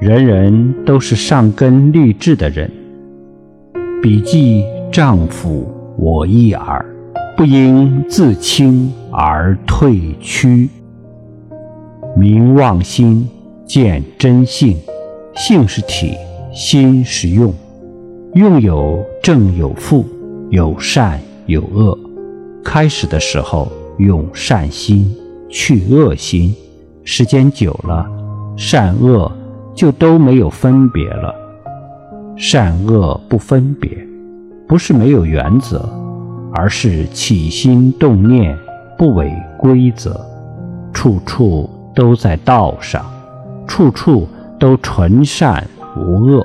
人人都是上根立志的人。彼既丈夫我一耳，不应自轻而退屈。明忘心，见真性。性是体，心是用。用有正有负，有善有恶。开始的时候用善心，去恶心，时间久了，善恶就都没有分别了。善恶不分别，不是没有原则，而是起心动念不违规则，处处都在道上，处处都纯善无恶。